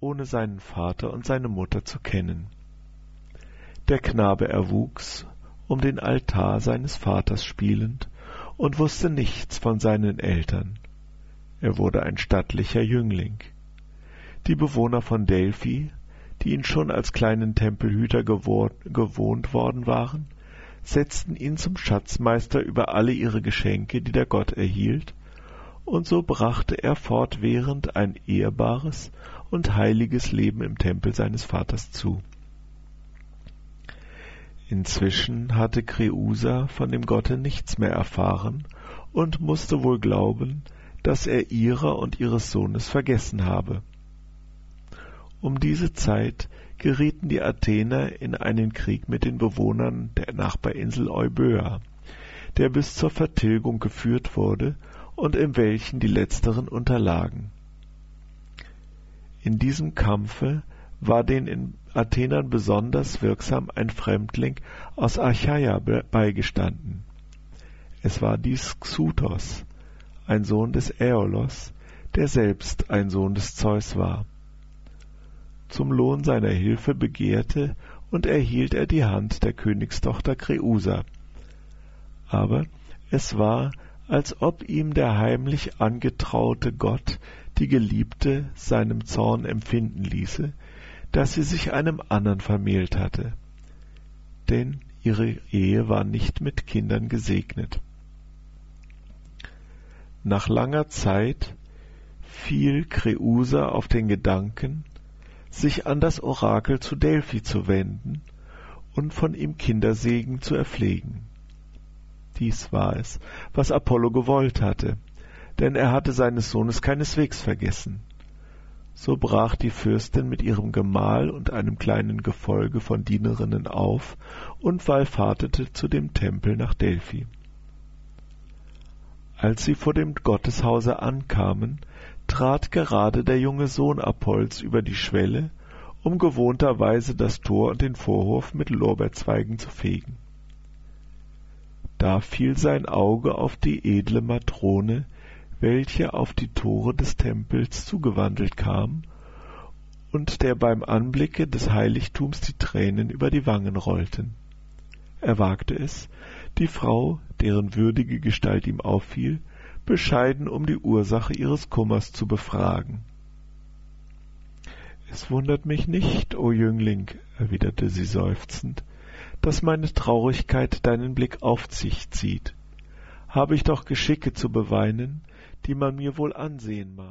ohne seinen Vater und seine Mutter zu kennen. Der Knabe erwuchs, um den Altar seines Vaters spielend, und wusste nichts von seinen Eltern. Er wurde ein stattlicher Jüngling. Die Bewohner von Delphi, die ihn schon als kleinen Tempelhüter gewohnt worden waren, setzten ihn zum Schatzmeister über alle ihre Geschenke, die der Gott erhielt, und so brachte er fortwährend ein ehrbares und heiliges Leben im Tempel seines Vaters zu. Inzwischen hatte Kreusa von dem Gotte nichts mehr erfahren und musste wohl glauben, dass er ihrer und ihres Sohnes vergessen habe. Um diese Zeit gerieten die Athener in einen Krieg mit den Bewohnern der Nachbarinsel Euböa, der bis zur Vertilgung geführt wurde und in welchen die letzteren unterlagen. In diesem Kampfe war den Athenern besonders wirksam ein Fremdling aus Achaia beigestanden. Es war dies Xuthos, ein Sohn des Äolos, der selbst ein Sohn des Zeus war. Zum Lohn seiner Hilfe begehrte und erhielt er die Hand der Königstochter Kreusa. Aber es war, als ob ihm der heimlich angetraute Gott die Geliebte seinem Zorn empfinden ließe, dass sie sich einem andern vermählt hatte. Denn ihre Ehe war nicht mit Kindern gesegnet. Nach langer Zeit fiel Kreusa auf den Gedanken, sich an das Orakel zu Delphi zu wenden und von ihm Kindersegen zu erpflegen. Dies war es, was Apollo gewollt hatte, denn er hatte seines Sohnes keineswegs vergessen. So brach die Fürstin mit ihrem Gemahl und einem kleinen Gefolge von Dienerinnen auf und wallfahrtete zu dem Tempel nach Delphi. Als sie vor dem Gotteshause ankamen, trat gerade der junge Sohn Apolls über die Schwelle, um gewohnterweise das Tor und den Vorhof mit Lorbeerzweigen zu fegen. Da fiel sein Auge auf die edle Matrone, welche auf die Tore des Tempels zugewandelt kam und der beim Anblicke des Heiligtums die Tränen über die Wangen rollten. Er wagte es, die Frau, deren würdige Gestalt ihm auffiel, bescheiden um die Ursache ihres Kummers zu befragen. Es wundert mich nicht, o Jüngling, erwiderte sie seufzend, dass meine Traurigkeit deinen Blick auf sich zieht. Habe ich doch Geschicke zu beweinen, die man mir wohl ansehen mag.